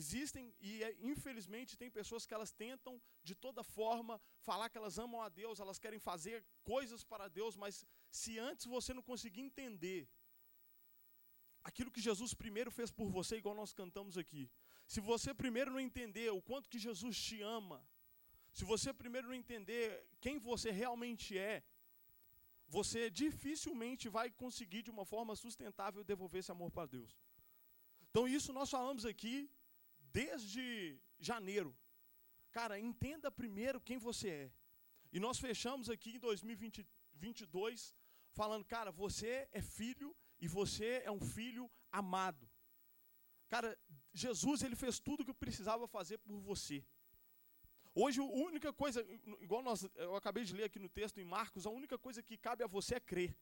existem e é, infelizmente tem pessoas que elas tentam de toda forma falar que elas amam a Deus, elas querem fazer coisas para Deus, mas se antes você não conseguir entender aquilo que Jesus primeiro fez por você, igual nós cantamos aqui, se você primeiro não entender o quanto que Jesus te ama, se você primeiro não entender quem você realmente é, você dificilmente vai conseguir de uma forma sustentável devolver esse amor para Deus. Então isso nós falamos aqui desde janeiro. Cara, entenda primeiro quem você é. E nós fechamos aqui em 2022 falando, cara, você é filho e você é um filho amado. Cara, Jesus ele fez tudo o que precisava fazer por você. Hoje a única coisa, igual nós, eu acabei de ler aqui no texto em Marcos, a única coisa que cabe a você é crer.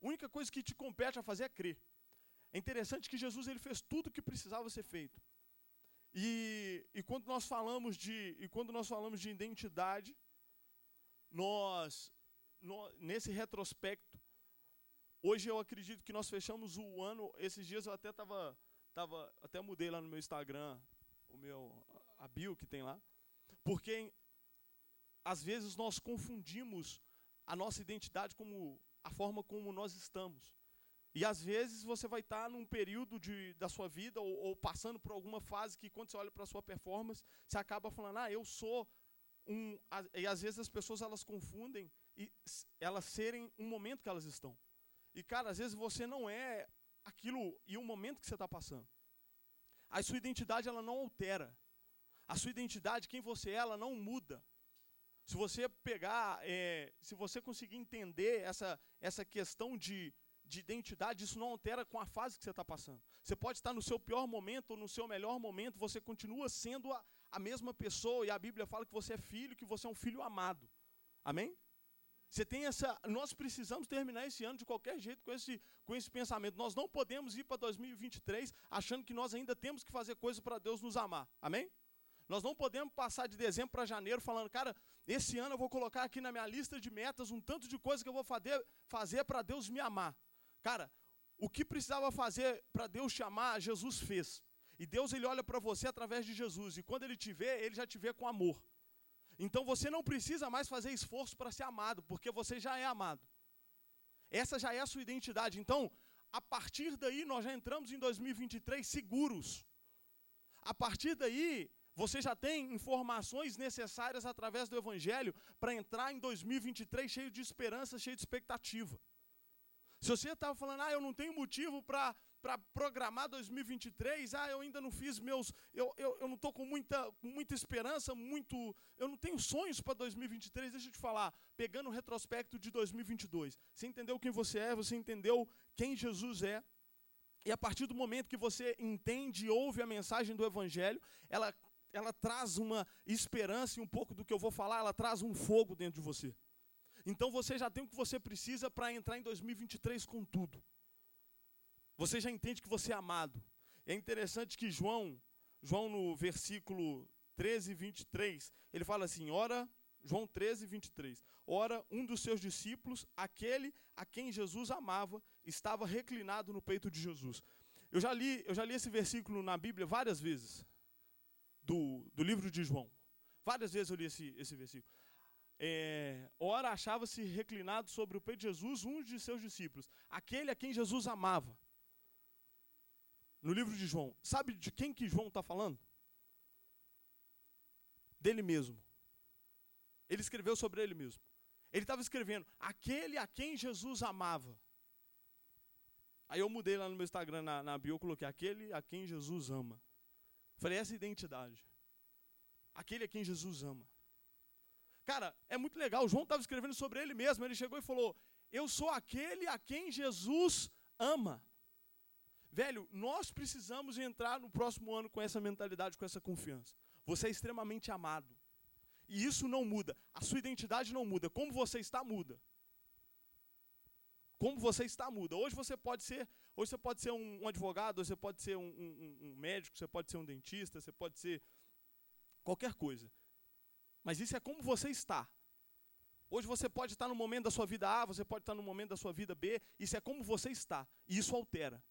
A única coisa que te compete a fazer é crer. É interessante que Jesus ele fez tudo o que precisava ser feito. E, e quando nós falamos de e quando nós falamos de identidade, nós, nesse retrospecto, hoje eu acredito que nós fechamos o ano. Esses dias eu até estava tava, até mudei lá no meu Instagram o meu a bio que tem lá, porque às vezes nós confundimos a nossa identidade como a forma como nós estamos. E às vezes você vai estar num período de, da sua vida ou, ou passando por alguma fase que quando você olha para a sua performance, você acaba falando, ah, eu sou um. E às vezes as pessoas elas confundem e elas serem um momento que elas estão. E cara, às vezes você não é aquilo e o momento que você está passando. A sua identidade ela não altera. A sua identidade, quem você é, ela não muda. Se você pegar, é, se você conseguir entender essa, essa questão de de identidade, isso não altera com a fase que você está passando. Você pode estar no seu pior momento ou no seu melhor momento, você continua sendo a, a mesma pessoa, e a Bíblia fala que você é filho, que você é um filho amado. Amém? Você tem essa. Nós precisamos terminar esse ano de qualquer jeito com esse, com esse pensamento. Nós não podemos ir para 2023 achando que nós ainda temos que fazer coisas para Deus nos amar. Amém? Nós não podemos passar de dezembro para janeiro falando, cara, esse ano eu vou colocar aqui na minha lista de metas um tanto de coisa que eu vou fazer, fazer para Deus me amar. Cara, o que precisava fazer para Deus chamar, Jesus fez. E Deus ele olha para você através de Jesus. E quando ele te vê, ele já te vê com amor. Então você não precisa mais fazer esforço para ser amado, porque você já é amado. Essa já é a sua identidade. Então, a partir daí, nós já entramos em 2023 seguros. A partir daí, você já tem informações necessárias através do Evangelho para entrar em 2023 cheio de esperança, cheio de expectativa. Se você estava falando, ah, eu não tenho motivo para programar 2023, ah, eu ainda não fiz meus. Eu, eu, eu não estou com muita, muita esperança, muito. Eu não tenho sonhos para 2023, deixa eu te falar. Pegando o retrospecto de 2022. Você entendeu quem você é, você entendeu quem Jesus é. E a partir do momento que você entende e ouve a mensagem do Evangelho, ela, ela traz uma esperança e um pouco do que eu vou falar, ela traz um fogo dentro de você. Então você já tem o que você precisa para entrar em 2023 com tudo. Você já entende que você é amado. É interessante que João, João no versículo 13, 23, ele fala assim: Ora, João 13, 23. Ora, um dos seus discípulos, aquele a quem Jesus amava, estava reclinado no peito de Jesus. Eu já li, eu já li esse versículo na Bíblia várias vezes, do, do livro de João. Várias vezes eu li esse, esse versículo é, ora achava-se reclinado sobre o peito de Jesus um de seus discípulos, aquele a quem Jesus amava. No livro de João, sabe de quem que João está falando? Dele mesmo. Ele escreveu sobre ele mesmo. Ele estava escrevendo, aquele a quem Jesus amava. Aí eu mudei lá no meu Instagram, na, na bio, eu coloquei, aquele a quem Jesus ama. Falei, essa é identidade. Aquele a quem Jesus ama. Cara, é muito legal. O João estava escrevendo sobre ele mesmo. Ele chegou e falou: Eu sou aquele a quem Jesus ama. Velho, nós precisamos entrar no próximo ano com essa mentalidade, com essa confiança. Você é extremamente amado. E isso não muda. A sua identidade não muda. Como você está, muda. Como você está, muda. Hoje você pode ser, hoje você pode ser um, um advogado, você pode ser um, um, um médico, você pode ser um dentista, você pode ser qualquer coisa. Mas isso é como você está. Hoje você pode estar no momento da sua vida A, você pode estar no momento da sua vida B, isso é como você está. E isso altera.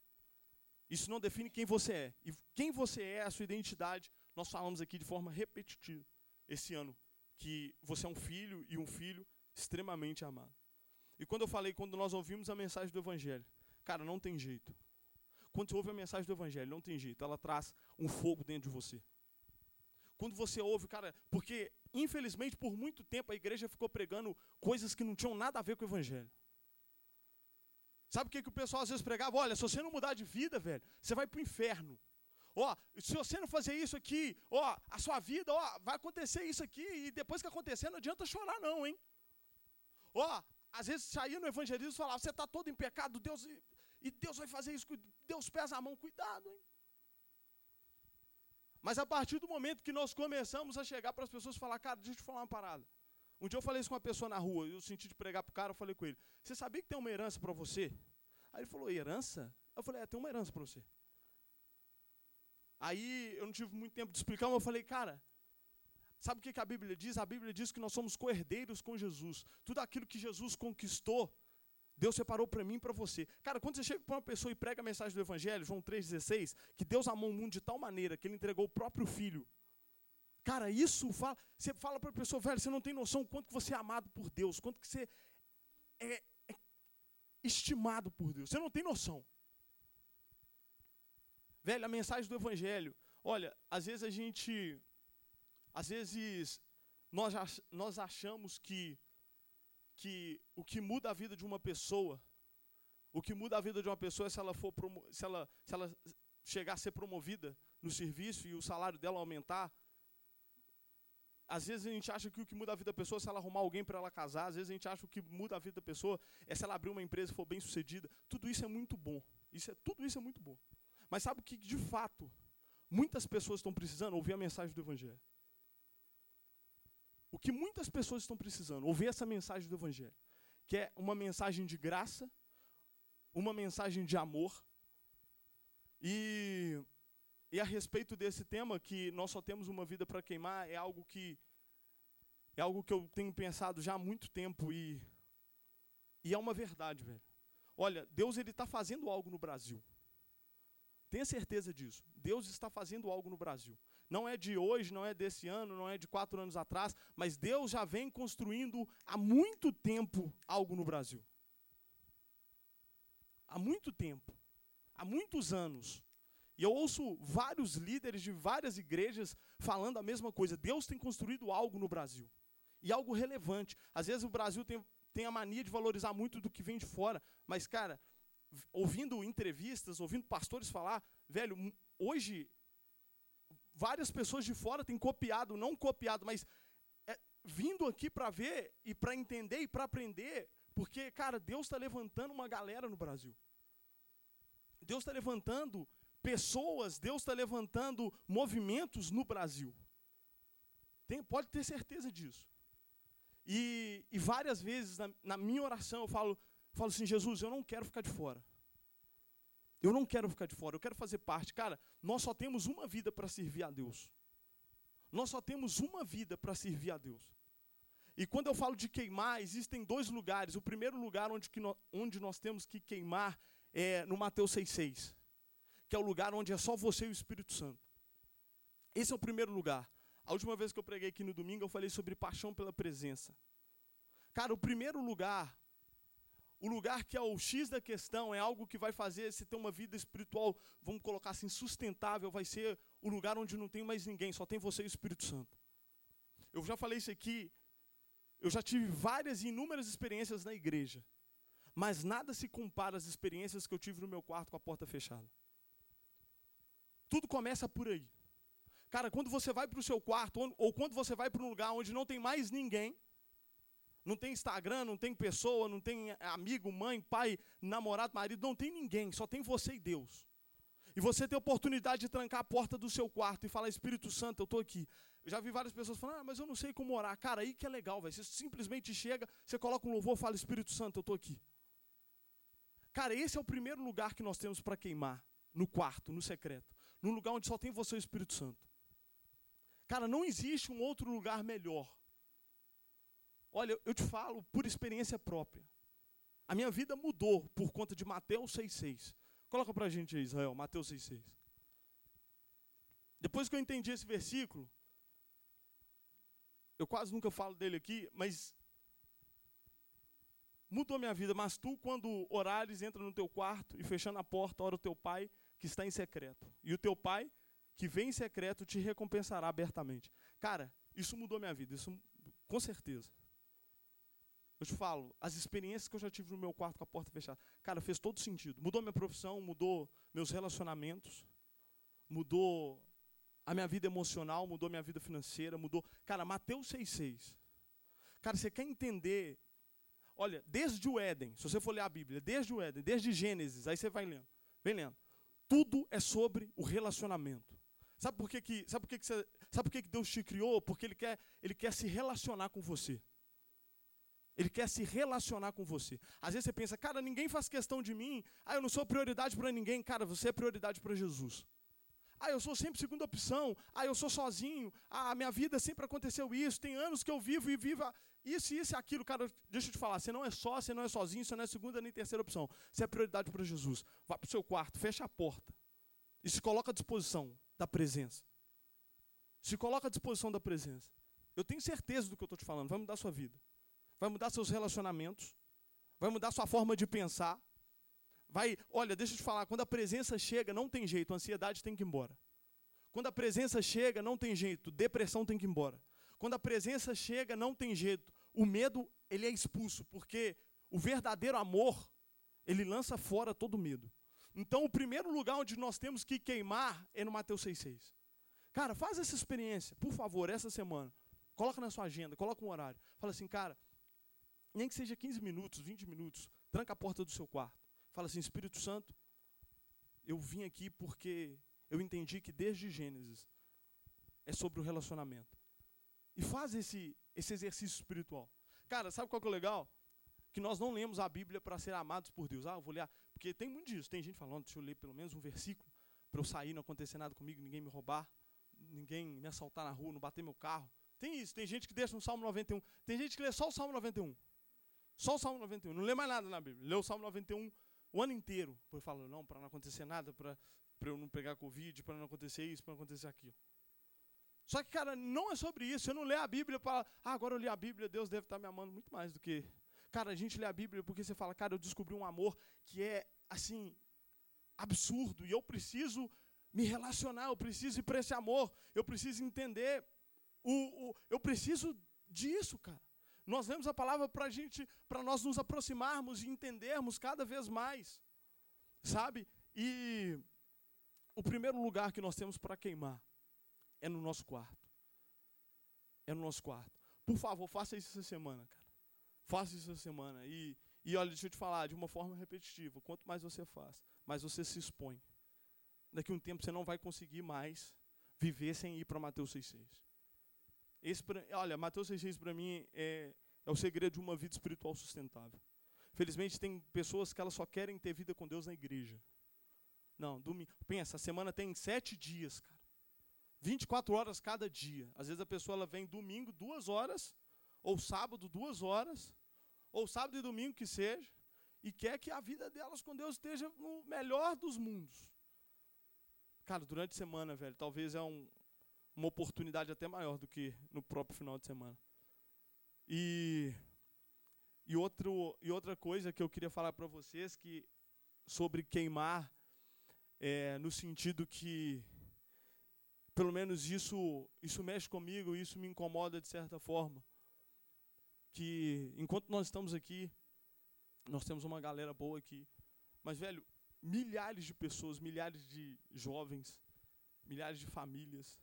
Isso não define quem você é. E quem você é, a sua identidade, nós falamos aqui de forma repetitiva esse ano que você é um filho e um filho extremamente amado. E quando eu falei, quando nós ouvimos a mensagem do Evangelho, cara, não tem jeito. Quando você ouve a mensagem do Evangelho, não tem jeito, ela traz um fogo dentro de você. Quando você ouve, cara, porque infelizmente por muito tempo a igreja ficou pregando coisas que não tinham nada a ver com o Evangelho. Sabe o que, que o pessoal às vezes pregava? Olha, se você não mudar de vida, velho, você vai para o inferno. Ó, se você não fazer isso aqui, ó, a sua vida, ó, vai acontecer isso aqui e depois que acontecer não adianta chorar não, hein? Ó, às vezes saía no evangelismo e falava, você está todo em pecado, Deus e Deus vai fazer isso, Deus pesa a mão, cuidado, hein? Mas a partir do momento que nós começamos a chegar para as pessoas e falar, cara, deixa eu te falar uma parada. Um dia eu falei isso com uma pessoa na rua, eu senti de pregar para o cara, eu falei com ele, você sabia que tem uma herança para você? Aí ele falou, herança? Eu falei, é, tem uma herança para você. Aí eu não tive muito tempo de explicar, mas eu falei, cara, sabe o que, a Bíblia diz? A Bíblia diz que nós somos coerdeiros com Jesus. Tudo aquilo que Jesus conquistou, Deus separou para mim e para você. Cara, quando você chega para uma pessoa e prega a mensagem do Evangelho, João 3,16, que Deus amou o mundo de tal maneira que ele entregou o próprio filho. Cara, isso fala. Você fala para a pessoa, velho, você não tem noção quanto que você é amado por Deus, quanto que você é, é estimado por Deus. Você não tem noção. Velho, a mensagem do Evangelho. Olha, às vezes a gente. Às vezes nós, nós achamos que, que o que muda a vida de uma pessoa, o que muda a vida de uma pessoa é se ela, for se ela, se ela chegar a ser promovida no serviço e o salário dela aumentar. Às vezes a gente acha que o que muda a vida da pessoa é se ela arrumar alguém para ela casar. Às vezes a gente acha que o que muda a vida da pessoa é se ela abrir uma empresa e for bem sucedida. Tudo isso é muito bom. Isso é, tudo isso é muito bom. Mas sabe o que de fato muitas pessoas estão precisando? Ouvir a mensagem do Evangelho. O que muitas pessoas estão precisando? Ouvir essa mensagem do Evangelho. Que é uma mensagem de graça, uma mensagem de amor. E, e a respeito desse tema, que nós só temos uma vida para queimar, é algo que é algo que eu tenho pensado já há muito tempo e, e é uma verdade, velho. Olha, Deus ele está fazendo algo no Brasil. Tenha certeza disso. Deus está fazendo algo no Brasil. Não é de hoje, não é desse ano, não é de quatro anos atrás, mas Deus já vem construindo há muito tempo algo no Brasil. Há muito tempo. Há muitos anos. E eu ouço vários líderes de várias igrejas falando a mesma coisa. Deus tem construído algo no Brasil. E algo relevante. Às vezes o Brasil tem, tem a mania de valorizar muito do que vem de fora. Mas, cara, ouvindo entrevistas, ouvindo pastores falar, velho, hoje várias pessoas de fora têm copiado, não copiado, mas é, vindo aqui para ver e para entender e para aprender, porque, cara, Deus está levantando uma galera no Brasil. Deus está levantando pessoas, Deus está levantando movimentos no Brasil. Tem, pode ter certeza disso. E, e várias vezes na, na minha oração eu falo, falo assim, Jesus, eu não quero ficar de fora. Eu não quero ficar de fora, eu quero fazer parte. Cara, nós só temos uma vida para servir a Deus. Nós só temos uma vida para servir a Deus. E quando eu falo de queimar, existem dois lugares. O primeiro lugar onde, nós, onde nós temos que queimar é no Mateus 6,6, que é o lugar onde é só você e o Espírito Santo. Esse é o primeiro lugar. A última vez que eu preguei aqui no domingo, eu falei sobre paixão pela presença. Cara, o primeiro lugar o lugar que é o X da questão, é algo que vai fazer você ter uma vida espiritual, vamos colocar assim, sustentável, vai ser o lugar onde não tem mais ninguém, só tem você e o Espírito Santo. Eu já falei isso aqui, eu já tive várias e inúmeras experiências na igreja, mas nada se compara às experiências que eu tive no meu quarto com a porta fechada. Tudo começa por aí. Cara, quando você vai para o seu quarto, ou, quando você vai para um lugar onde não tem mais ninguém, não tem Instagram, não tem pessoa, não tem amigo, mãe, pai, namorado, marido, não tem ninguém, só tem você e Deus. E você tem a oportunidade de trancar a porta do seu quarto e falar, Espírito Santo, eu estou aqui. Eu já vi várias pessoas falando, ah, mas eu não sei como orar. Cara, aí que é legal, velho. Você simplesmente chega, você coloca um louvor e fala, Espírito Santo, eu estou aqui. Cara, esse é o primeiro lugar que nós temos para queimar. No quarto, no secreto. Num lugar onde só tem você e o Espírito Santo. Cara, não existe um outro lugar melhor Olha, eu te falo por experiência própria. A minha vida mudou por conta de Mateus 6,6. Coloca para a gente aí, Israel, Mateus 6,6. Depois que eu entendi esse versículo, eu quase nunca falo dele aqui, mas mudou minha vida. Mas tu, quando orares, entra no teu quarto e fechando a porta, ora o teu pai que está em secreto. E o teu pai que vem em secreto te recompensará abertamente. Cara, isso mudou minha vida, isso com certeza. Eu te falo, as experiências que eu já tive no meu quarto com a porta fechada, cara, fez todo sentido. Mudou minha profissão, mudou meus relacionamentos, mudou a minha vida emocional, mudou minha vida financeira, mudou. Cara, Mateus 6,6. Cara, você quer entender. Olha, desde o Éden, se você for ler a Bíblia, desde o Éden, desde Gênesis, aí você vai lendo. Vem lendo. Tudo é sobre o relacionamento. Sabe por que, que, sabe por que, que, você, sabe por que, que Deus te criou? Porque ele quer, ele quer se relacionar com você. Ele quer se relacionar com você. Às vezes você pensa, cara, ninguém faz questão de mim. Ah, eu não sou prioridade para ninguém. Cara, você é prioridade para Jesus. Ah, eu sou sempre segunda opção. Ah, eu sou sozinho. Ah, minha vida sempre aconteceu isso. Tem anos que eu vivo e viva isso, isso e aquilo. Cara, deixa eu te falar. Você não é só, você não é sozinho, você não é segunda nem terceira opção. Você é prioridade para Jesus. Vá para o seu quarto, fecha a porta. E se coloca à disposição da presença. Se coloca à disposição da presença. Eu tenho certeza do que eu estou te falando. Vai mudar a sua vida. Vai mudar seus relacionamentos. Vai mudar sua forma de pensar. Vai, olha, deixa eu te falar, quando a presença chega, não tem jeito, a ansiedade tem que ir embora. Quando a presença chega, não tem jeito, depressão tem que ir embora. Quando a presença chega, não tem jeito, o medo, ele é expulso, porque o verdadeiro amor, ele lança fora todo medo. Então, o primeiro lugar onde nós temos que queimar é no Mateus 6,6. Cara, faz essa experiência, por favor, essa semana. Coloca na sua agenda, coloca um horário. Fala assim, cara, nem que seja 15 minutos, 20 minutos, tranca a porta do seu quarto. Fala assim: Espírito Santo, eu vim aqui porque eu entendi que desde Gênesis é sobre o relacionamento. E faz esse, esse exercício espiritual. Cara, sabe qual que é o legal? Que nós não lemos a Bíblia para ser amados por Deus. Ah, eu vou ler. Porque tem muito disso. Tem gente falando, deixa eu ler pelo menos um versículo para eu sair, não acontecer nada comigo, ninguém me roubar, ninguém me assaltar na rua, não bater meu carro. Tem isso. Tem gente que deixa no Salmo 91. Tem gente que lê só o Salmo 91. Só o Salmo 91. Não lê mais nada na Bíblia. Lê o Salmo 91 o ano inteiro. Depois fala, não, para não acontecer nada, para eu não pegar Covid, para não acontecer isso, para não acontecer aquilo. Só que, cara, não é sobre isso. Você não lê a Bíblia para, ah, agora eu li a Bíblia, Deus deve estar me amando muito mais do que. Cara, a gente lê a Bíblia porque você fala, cara, eu descobri um amor que é, assim, absurdo, e eu preciso me relacionar, eu preciso ir para esse amor, eu preciso entender, o, o, eu preciso disso, cara. Nós lemos a palavra para gente, para nós nos aproximarmos e entendermos cada vez mais, sabe? E o primeiro lugar que nós temos para queimar é no nosso quarto. É no nosso quarto. Por favor, faça isso essa semana, cara. Faça isso essa semana. E, e olha, deixa eu te falar, de uma forma repetitiva, quanto mais você faz, mais você se expõe. Daqui a um tempo você não vai conseguir mais viver sem ir para Mateus 6,6. Esse, olha, Mateus 6,6 para mim é, é o segredo de uma vida espiritual sustentável. Felizmente tem pessoas que elas só querem ter vida com Deus na igreja. Não, domingo. Pensa, a semana tem sete dias, cara. 24 horas cada dia. Às vezes a pessoa ela vem domingo duas horas, ou sábado duas horas, ou sábado e domingo que seja, e quer que a vida delas com Deus esteja no melhor dos mundos. Cara, durante a semana, velho, talvez é um, uma oportunidade até maior do que no próprio final de semana. E, e, outro, e outra coisa que eu queria falar para vocês que sobre queimar, é, no sentido que, pelo menos isso, isso mexe comigo, isso me incomoda de certa forma. Que enquanto nós estamos aqui, nós temos uma galera boa aqui, mas, velho, milhares de pessoas, milhares de jovens, milhares de famílias,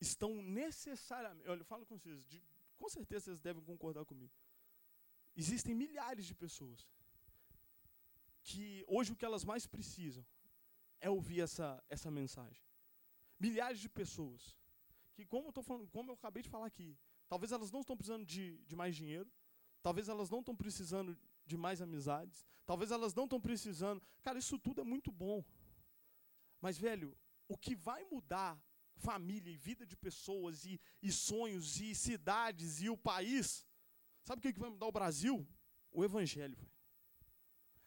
estão necessariamente. Olha, eu falo com vocês, de, com certeza vocês devem concordar comigo. Existem milhares de pessoas que hoje o que elas mais precisam é ouvir essa, essa mensagem. Milhares de pessoas que, como eu, tô falando, como eu acabei de falar aqui, talvez elas não estão precisando de, de mais dinheiro, talvez elas não estão precisando de mais amizades, talvez elas não estão precisando. Cara, isso tudo é muito bom. Mas, velho, o que vai mudar família e vida de pessoas e, e sonhos e cidades e o país. Sabe o que, que vai mudar o Brasil? O Evangelho.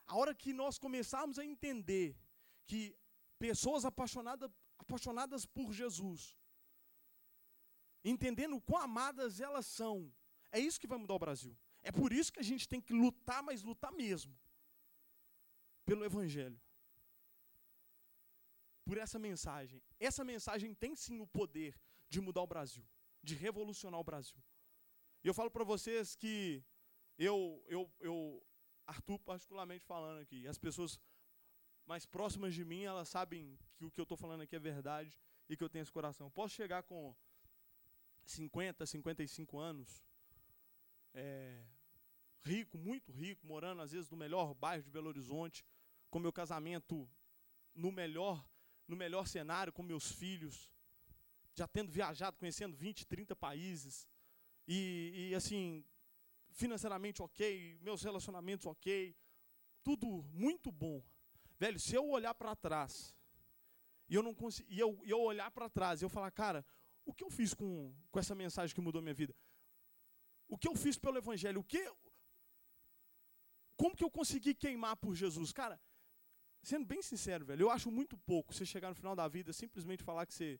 A hora que nós começarmos a entender que pessoas apaixonadas, apaixonadas por Jesus, entendendo quão amadas elas são, é isso que vai mudar o Brasil. É por isso que a gente tem que lutar, mas lutar mesmo, pelo Evangelho. Por essa mensagem. Essa mensagem tem sim o poder de mudar o Brasil, de revolucionar o Brasil. E eu falo para vocês que eu, eu, eu, Arthur particularmente falando aqui, as pessoas mais próximas de mim, elas sabem que o que eu estou falando aqui é verdade e que eu tenho esse coração. Eu posso chegar com 50, 55 anos, é, rico, muito rico, morando às vezes no melhor bairro de Belo Horizonte, com meu casamento no melhor, no melhor cenário, com meus filhos, já tendo viajado, conhecendo 20, 30 países, e, e assim, financeiramente ok, meus relacionamentos ok, tudo muito bom. Velho, se eu olhar para trás, e eu não e eu, eu olhar para trás, e eu falar, cara, o que eu fiz com, com essa mensagem que mudou minha vida? O que eu fiz pelo Evangelho? O que, como que eu consegui queimar por Jesus? Cara, sendo bem sincero, velho, eu acho muito pouco você chegar no final da vida simplesmente falar que você,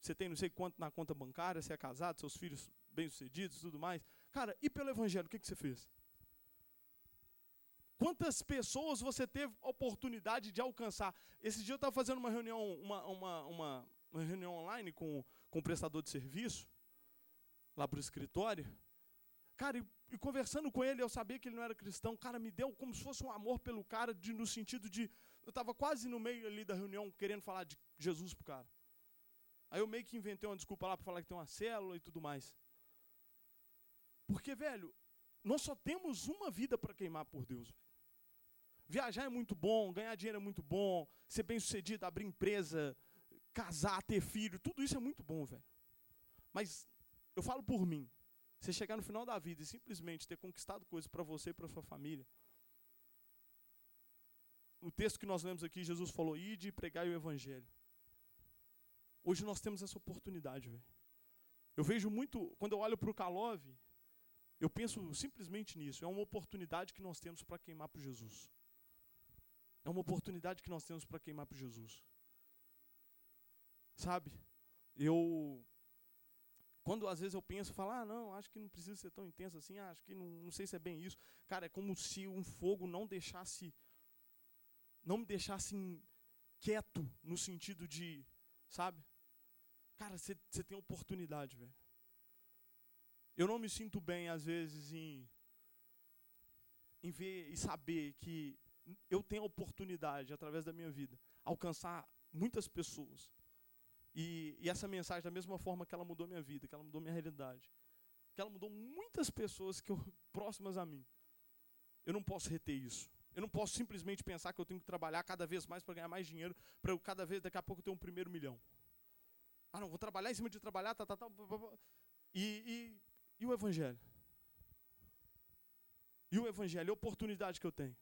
você tem não sei quanto na conta bancária, você é casado, seus filhos bem-sucedidos tudo mais. Cara, e pelo Evangelho, o que, que você fez? Quantas pessoas você teve oportunidade de alcançar? Esse dia eu estava fazendo uma reunião, uma, uma, uma, uma reunião online com, com o prestador de serviço, lá para o escritório. Cara, e, e, conversando com ele, eu sabia que ele não era cristão. Cara, me deu como se fosse um amor pelo cara, de, no sentido de. Eu estava quase no meio ali da reunião querendo falar de Jesus pro cara. Aí eu meio que inventei uma desculpa lá para falar que tem uma célula e tudo mais. Porque, velho, nós só temos uma vida para queimar por Deus. Viajar é muito bom, ganhar dinheiro é muito bom, ser bem sucedido, abrir empresa, casar, ter filho, tudo isso é muito bom, velho. Mas eu falo por mim. Você chegar no final da vida e simplesmente ter conquistado coisas para você e para sua família. O texto que nós lemos aqui, Jesus falou: "Ide e pregai o evangelho". Hoje nós temos essa oportunidade, velho. Eu vejo muito, quando eu olho para o Kalov, eu penso simplesmente nisso. É uma oportunidade que nós temos para queimar para Jesus. É uma oportunidade que nós temos para queimar para Jesus. Sabe? Eu. Quando às vezes eu penso, falo, ah, não, acho que não precisa ser tão intenso assim, ah, acho que não, não sei se é bem isso. Cara, é como se um fogo não deixasse. Não me deixasse quieto no sentido de. Sabe? Cara, você tem oportunidade, velho. Eu não me sinto bem, às vezes, em, em ver e saber que eu tenho a oportunidade, através da minha vida, alcançar muitas pessoas. E, e, essa mensagem, da mesma forma que ela mudou minha vida, que ela mudou minha realidade, que ela mudou muitas pessoas que eu, próximas a mim, eu não posso reter isso. Eu não posso simplesmente pensar que eu tenho que trabalhar cada vez mais para ganhar mais dinheiro, para eu cada vez, daqui a pouco, ter um primeiro milhão. Ah, não, vou trabalhar em cima de trabalhar, tá, tá, tá. E, e e o Evangelho? E o Evangelho, a oportunidade que eu tenho.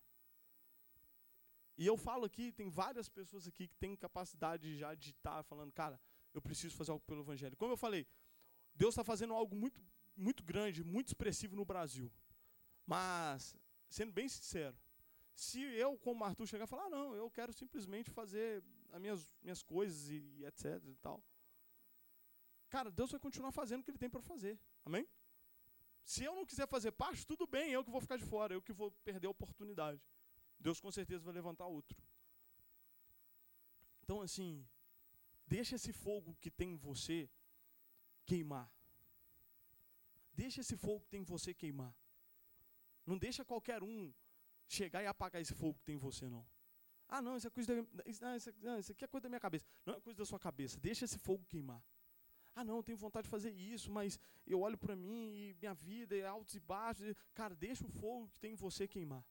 E eu falo aqui, tem várias pessoas aqui que têm capacidade já de estar falando, cara, eu preciso fazer algo pelo Evangelho. Como eu falei, Deus está fazendo algo muito, muito grande, muito expressivo no Brasil. Mas, sendo bem sincero, se eu, como Arthur, chegar e falar, ah, não, eu quero simplesmente fazer as minhas, minhas coisas e, e etc e tal, cara, Deus vai continuar fazendo o que Ele tem para fazer. Amém? Se eu não quiser fazer parte, tudo bem, eu que vou ficar de fora, eu que vou perder a oportunidade. Deus com certeza vai levantar outro. Então, assim, deixa esse fogo que tem em você queimar. Deixa esse fogo que tem em você queimar. Não deixa qualquer um chegar e apagar esse fogo que tem em você, não. Ah, não, isso é coisa da, isso, não, isso, não, isso aqui é coisa da minha cabeça. Não é coisa da sua cabeça. Deixa esse fogo queimar. Ah, não, eu tenho vontade de fazer isso, mas eu olho para mim e minha vida é altos e baixos. Cara, deixa o fogo que tem em você queimar.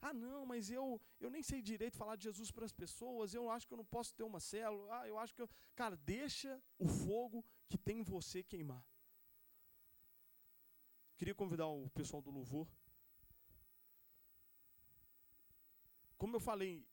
Ah, não, mas eu, eu nem sei direito falar de Jesus para as pessoas, eu acho que eu não posso ter uma célula. Ah, eu acho que eu... Cara, deixa o fogo que tem em você queimar. Queria convidar o pessoal do louvor. Como eu falei